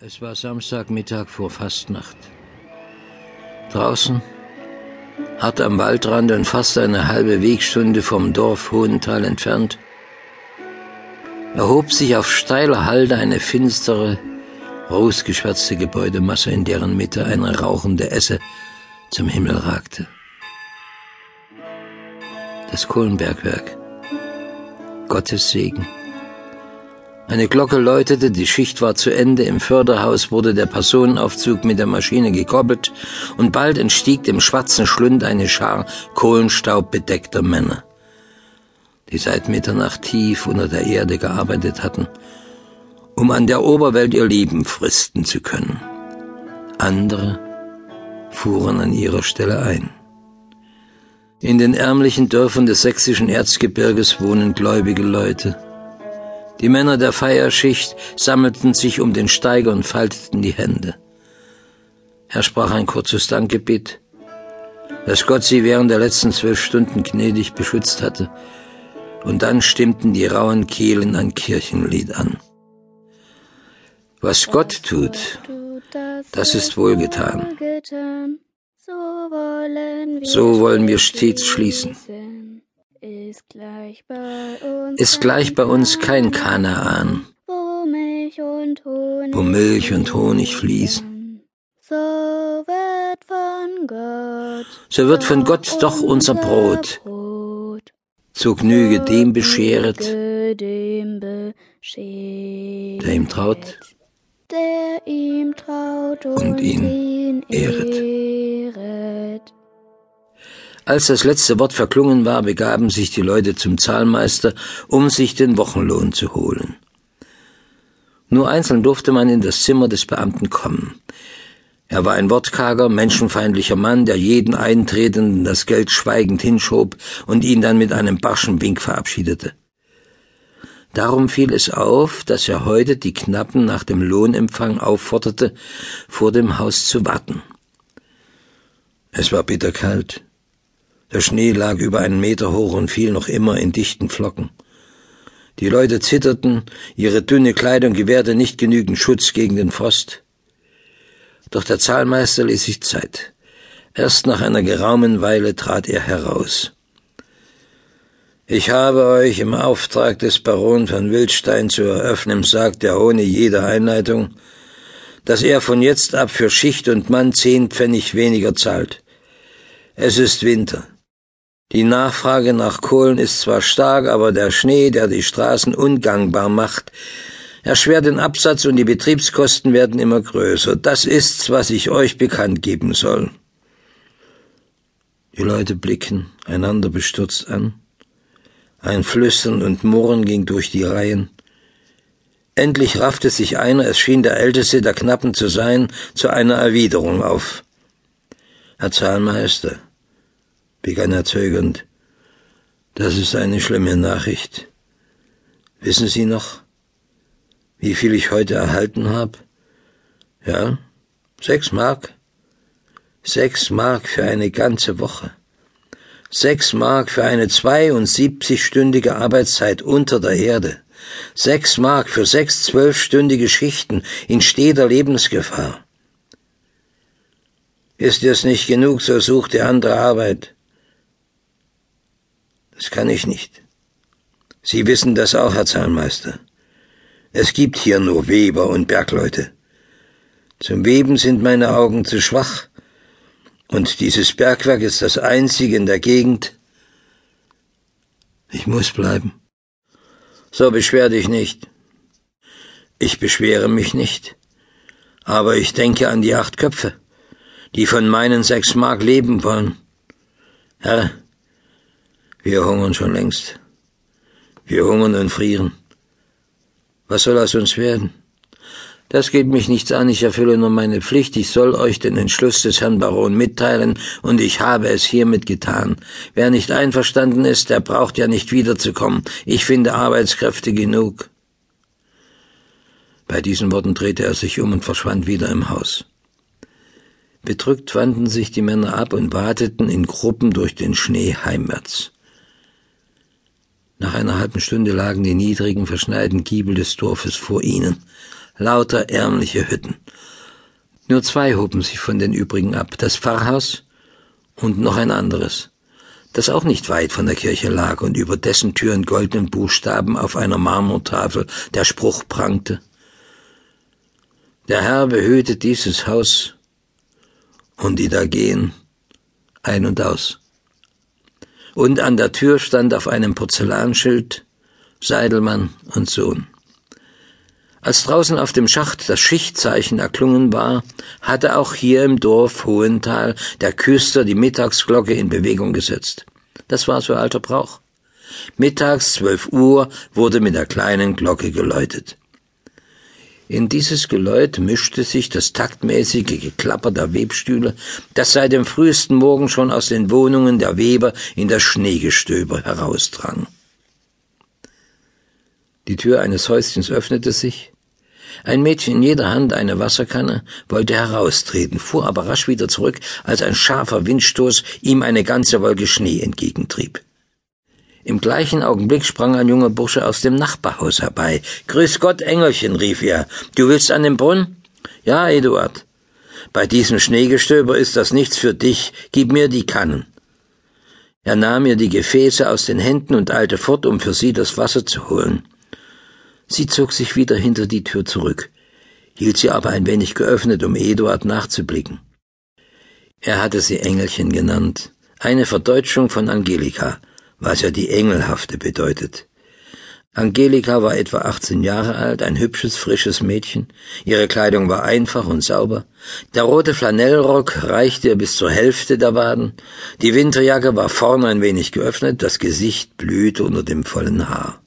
Es war Samstagmittag vor Fastnacht. Draußen, hart am Waldrand und fast eine halbe Wegstunde vom Dorf Hohenthal entfernt, erhob sich auf steiler Halde eine finstere, rosgeschwärzte Gebäudemasse, in deren Mitte eine rauchende Esse zum Himmel ragte. Das Kohlenbergwerk. Gottes Segen. Eine Glocke läutete, die Schicht war zu Ende, im Förderhaus wurde der Personenaufzug mit der Maschine gekoppelt und bald entstieg dem schwarzen Schlund eine Schar kohlenstaubbedeckter Männer, die seit Mitternacht tief unter der Erde gearbeitet hatten, um an der Oberwelt ihr Leben fristen zu können. Andere fuhren an ihrer Stelle ein. In den ärmlichen Dörfern des sächsischen Erzgebirges wohnen gläubige Leute. Die Männer der Feierschicht sammelten sich um den Steiger und falteten die Hände. Er sprach ein kurzes Dankgebet, dass Gott sie während der letzten zwölf Stunden gnädig beschützt hatte, und dann stimmten die rauen Kehlen ein Kirchenlied an. Was Gott tut, das ist wohlgetan. So wollen wir stets schließen. Ist gleich bei uns, ist gleich bei uns kein Kanaan, wo Milch und Honig, wo Milch und Honig fließen. So wird von Gott, so wird von Gott doch unser Brot, zur Gnüge dem bescheret, der ihm traut, der ihm traut und ihn ehret. Als das letzte Wort verklungen war, begaben sich die Leute zum Zahlmeister, um sich den Wochenlohn zu holen. Nur einzeln durfte man in das Zimmer des Beamten kommen. Er war ein wortkarger, menschenfeindlicher Mann, der jeden Eintretenden das Geld schweigend hinschob und ihn dann mit einem barschen Wink verabschiedete. Darum fiel es auf, dass er heute die Knappen nach dem Lohnempfang aufforderte, vor dem Haus zu warten. Es war bitterkalt. Der Schnee lag über einen Meter hoch und fiel noch immer in dichten Flocken. Die Leute zitterten, ihre dünne Kleidung gewährte nicht genügend Schutz gegen den Frost. Doch der Zahlmeister ließ sich Zeit. Erst nach einer geraumen Weile trat er heraus. Ich habe euch im Auftrag des Baron von Wildstein zu eröffnen, sagt er ohne jede Einleitung, dass er von jetzt ab für Schicht und Mann zehn Pfennig weniger zahlt. Es ist Winter. Die Nachfrage nach Kohlen ist zwar stark, aber der Schnee, der die Straßen ungangbar macht, erschwert den Absatz und die Betriebskosten werden immer größer. Das ist's, was ich euch bekannt geben soll. Die Leute blicken einander bestürzt an. Ein Flüstern und Murren ging durch die Reihen. Endlich raffte sich einer, es schien der älteste der Knappen zu sein, zu einer Erwiderung auf. Herr Zahlmeister, begann er zögernd. Das ist eine schlimme Nachricht. Wissen Sie noch, wie viel ich heute erhalten habe? Ja, sechs Mark. Sechs Mark für eine ganze Woche. Sechs Mark für eine 72-stündige Arbeitszeit unter der Erde. Sechs Mark für sechs zwölfstündige Schichten in steter Lebensgefahr. Ist dir's nicht genug, so such dir andere Arbeit. Das kann ich nicht. Sie wissen das auch, Herr Zahnmeister. Es gibt hier nur Weber und Bergleute. Zum Weben sind meine Augen zu schwach, und dieses Bergwerk ist das einzige in der Gegend. Ich muss bleiben. So beschwer dich nicht. Ich beschwere mich nicht. Aber ich denke an die acht Köpfe, die von meinen sechs Mark leben wollen. Herr, wir hungern schon längst. Wir hungern und frieren. Was soll aus uns werden? Das geht mich nichts an, ich erfülle nur meine Pflicht, ich soll euch den Entschluss des Herrn Baron mitteilen, und ich habe es hiermit getan. Wer nicht einverstanden ist, der braucht ja nicht wiederzukommen. Ich finde Arbeitskräfte genug. Bei diesen Worten drehte er sich um und verschwand wieder im Haus. Bedrückt wandten sich die Männer ab und wateten in Gruppen durch den Schnee heimwärts. Nach einer halben Stunde lagen die niedrigen, verschneiten Giebel des Dorfes vor ihnen, lauter ärmliche Hütten. Nur zwei hoben sich von den übrigen ab, das Pfarrhaus und noch ein anderes, das auch nicht weit von der Kirche lag und über dessen Tür in goldenen Buchstaben auf einer Marmortafel der Spruch prangte. Der Herr behüte dieses Haus und die da gehen ein und aus. Und an der Tür stand auf einem Porzellanschild Seidelmann und Sohn. Als draußen auf dem Schacht das Schichtzeichen erklungen war, hatte auch hier im Dorf Hohental der Küster die Mittagsglocke in Bewegung gesetzt. Das war so alter Brauch. Mittags zwölf Uhr wurde mit der kleinen Glocke geläutet. In dieses Geläut mischte sich das taktmäßige Geklapper der Webstühle, das seit dem frühesten Morgen schon aus den Wohnungen der Weber in das Schneegestöber herausdrang. Die Tür eines Häuschens öffnete sich. Ein Mädchen in jeder Hand eine Wasserkanne wollte heraustreten, fuhr aber rasch wieder zurück, als ein scharfer Windstoß ihm eine ganze Wolke Schnee entgegentrieb. Im gleichen Augenblick sprang ein junger Bursche aus dem Nachbarhaus herbei. Grüß Gott, Engelchen, rief er. Du willst an den Brunnen? Ja, Eduard. Bei diesem Schneegestöber ist das nichts für dich. Gib mir die Kannen. Er nahm ihr die Gefäße aus den Händen und eilte fort, um für sie das Wasser zu holen. Sie zog sich wieder hinter die Tür zurück, hielt sie aber ein wenig geöffnet, um Eduard nachzublicken. Er hatte sie Engelchen genannt, eine Verdeutschung von Angelika, was ja die Engelhafte bedeutet. Angelika war etwa 18 Jahre alt, ein hübsches, frisches Mädchen. Ihre Kleidung war einfach und sauber. Der rote Flanellrock reichte ihr bis zur Hälfte der Waden. Die Winterjacke war vorn ein wenig geöffnet, das Gesicht blühte unter dem vollen Haar.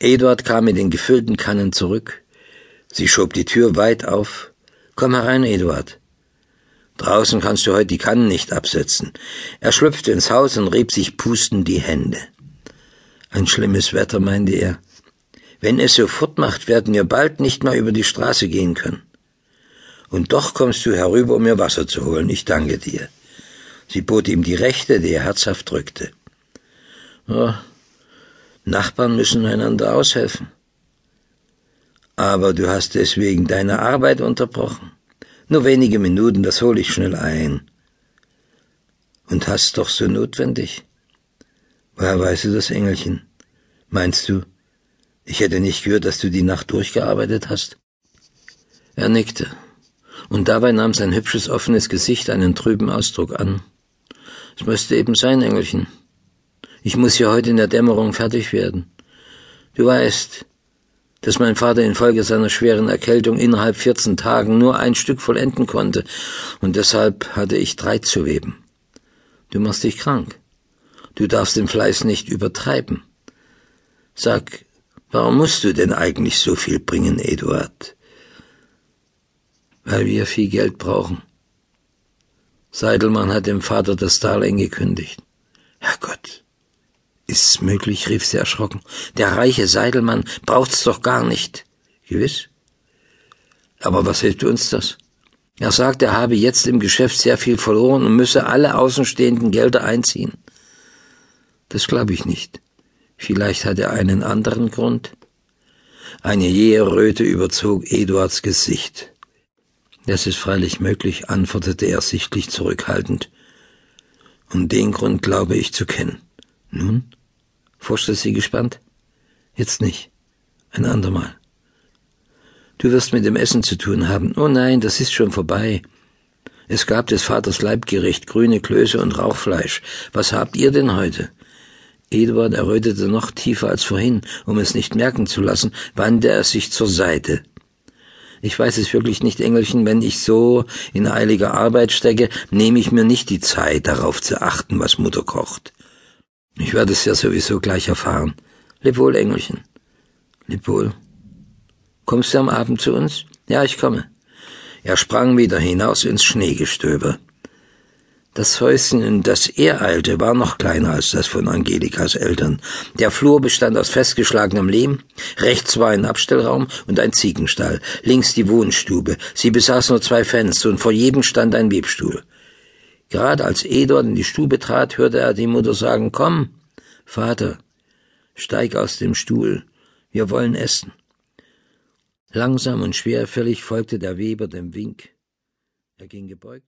Eduard kam mit den gefüllten Kannen zurück. Sie schob die Tür weit auf. Komm herein, Eduard. Draußen kannst du heute die Kannen nicht absetzen. Er schlüpfte ins Haus und rieb sich pustend die Hände. Ein schlimmes Wetter, meinte er. Wenn es so fortmacht, werden wir bald nicht mehr über die Straße gehen können. Und doch kommst du herüber, um mir Wasser zu holen. Ich danke dir. Sie bot ihm die rechte, die er herzhaft drückte. Oh, Nachbarn müssen einander aushelfen. Aber du hast deswegen deine Arbeit unterbrochen. Nur wenige Minuten, das hole ich schnell ein. Und hast doch so notwendig. Woher weißt du das, Engelchen? Meinst du, ich hätte nicht gehört, dass du die Nacht durchgearbeitet hast? Er nickte, und dabei nahm sein hübsches, offenes Gesicht einen trüben Ausdruck an. Es müsste eben sein, Engelchen. Ich muss ja heute in der Dämmerung fertig werden. Du weißt, dass mein Vater infolge seiner schweren Erkältung innerhalb 14 Tagen nur ein Stück vollenden konnte, und deshalb hatte ich drei zu weben. Du machst dich krank. Du darfst den Fleiß nicht übertreiben. Sag, warum musst du denn eigentlich so viel bringen, Eduard? Weil wir viel Geld brauchen. Seidelmann hat dem Vater das Darlehen gekündigt. Herrgott, Ist's möglich, rief sie erschrocken. Der reiche Seidelmann braucht's doch gar nicht. Gewiss. Aber was hilft uns das? Er sagt, er habe jetzt im Geschäft sehr viel verloren und müsse alle außenstehenden Gelder einziehen. Das glaube ich nicht. Vielleicht hat er einen anderen Grund. Eine jähe Röte überzog Eduards Gesicht. Das ist freilich möglich, antwortete er sichtlich zurückhaltend. Und den Grund glaube ich zu kennen. Nun? Forschte sie gespannt. Jetzt nicht. Ein andermal. Du wirst mit dem Essen zu tun haben. Oh nein, das ist schon vorbei. Es gab des Vaters Leibgericht, grüne Klöße und Rauchfleisch. Was habt ihr denn heute? Eduard errötete noch tiefer als vorhin, um es nicht merken zu lassen, wandte er sich zur Seite. Ich weiß es wirklich nicht, Engelchen, wenn ich so in eiliger Arbeit stecke, nehme ich mir nicht die Zeit, darauf zu achten, was Mutter kocht. Ich werde es ja sowieso gleich erfahren. Leb wohl, Engelchen. Leb wohl. Kommst du am Abend zu uns? Ja, ich komme. Er sprang wieder hinaus ins Schneegestöber. Das Häuschen, in das er eilte, war noch kleiner als das von Angelikas Eltern. Der Flur bestand aus festgeschlagenem Lehm, rechts war ein Abstellraum und ein Ziegenstall, links die Wohnstube. Sie besaß nur zwei Fenster und vor jedem stand ein Webstuhl. Gerade als Eduard in die Stube trat, hörte er die Mutter sagen, Komm, Vater, steig aus dem Stuhl, wir wollen essen. Langsam und schwerfällig folgte der Weber dem Wink. Er ging gebeugt